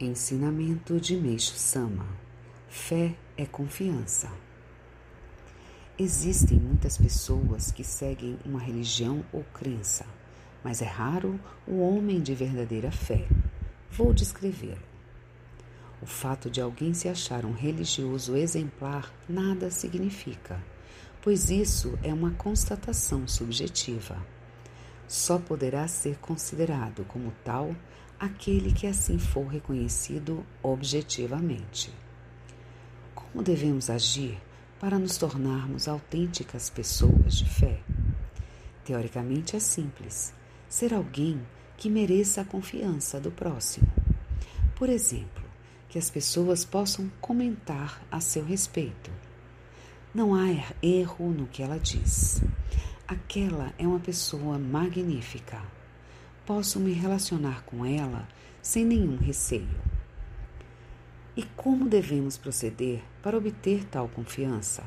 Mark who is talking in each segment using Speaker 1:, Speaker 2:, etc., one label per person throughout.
Speaker 1: Ensinamento de Meixo Sama: Fé é confiança. Existem muitas pessoas que seguem uma religião ou crença, mas é raro o homem de verdadeira fé. Vou descrevê-lo. O fato de alguém se achar um religioso exemplar nada significa, pois isso é uma constatação subjetiva. Só poderá ser considerado como tal aquele que assim for reconhecido objetivamente. Como devemos agir para nos tornarmos autênticas pessoas de fé? Teoricamente é simples: ser alguém que mereça a confiança do próximo. Por exemplo, que as pessoas possam comentar a seu respeito. Não há er-, erro no que ela diz. Aquela é uma pessoa magnífica posso me relacionar com ela sem nenhum receio. E como devemos proceder para obter tal confiança?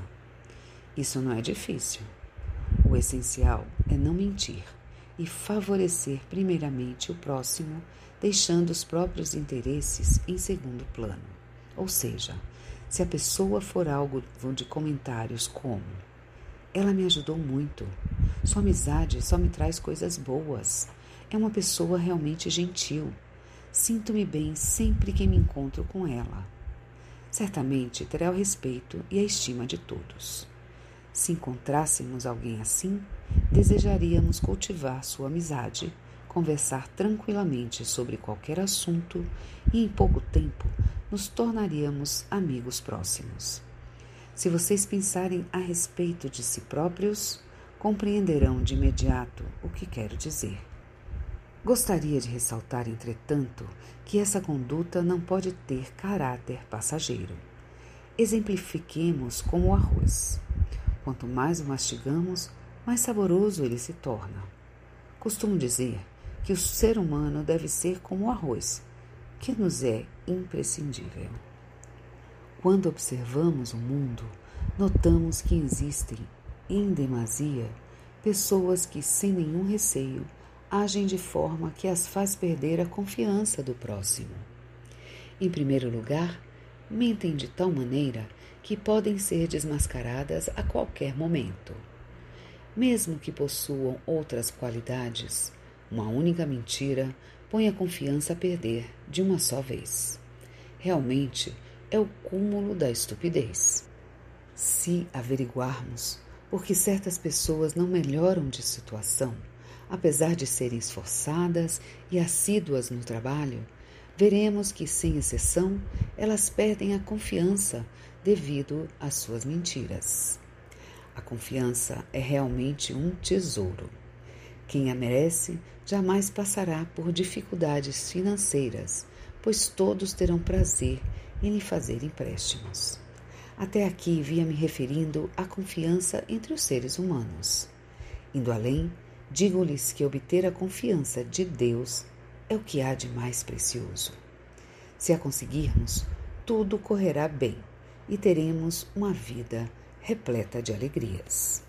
Speaker 1: Isso não é difícil. O essencial é não mentir e favorecer primeiramente o próximo, deixando os próprios interesses em segundo plano. Ou seja, se a pessoa for algo de comentários como: Ela me ajudou muito, sua amizade só me traz coisas boas, é uma pessoa realmente gentil. Sinto-me bem sempre que me encontro com ela. Certamente terá o respeito e a estima de todos. Se encontrássemos alguém assim, desejaríamos cultivar sua amizade, conversar tranquilamente sobre qualquer assunto e, em pouco tempo, nos tornaríamos amigos próximos. Se vocês pensarem a respeito de si próprios, compreenderão de imediato o que quero dizer. Gostaria de ressaltar, entretanto, que essa conduta não pode ter caráter passageiro. Exemplifiquemos com o arroz. Quanto mais o mastigamos, mais saboroso ele se torna. Costumo dizer que o ser humano deve ser como o arroz, que nos é imprescindível. Quando observamos o mundo, notamos que existem, em demasia, pessoas que, sem nenhum receio, agem de forma que as faz perder a confiança do próximo. Em primeiro lugar, mentem de tal maneira que podem ser desmascaradas a qualquer momento. Mesmo que possuam outras qualidades, uma única mentira põe a confiança a perder de uma só vez. Realmente é o cúmulo da estupidez. Se averiguarmos por que certas pessoas não melhoram de situação, apesar de serem esforçadas e assíduas no trabalho, veremos que, sem exceção, elas perdem a confiança devido às suas mentiras. A confiança é realmente um tesouro. Quem a merece jamais passará por dificuldades financeiras, pois todos terão prazer em lhe fazer empréstimos. Até aqui via me referindo à confiança entre os seres humanos. Indo além, Digo-lhes que obter a confiança de Deus é o que há de mais precioso. Se a conseguirmos, tudo correrá bem e teremos uma vida repleta de alegrias.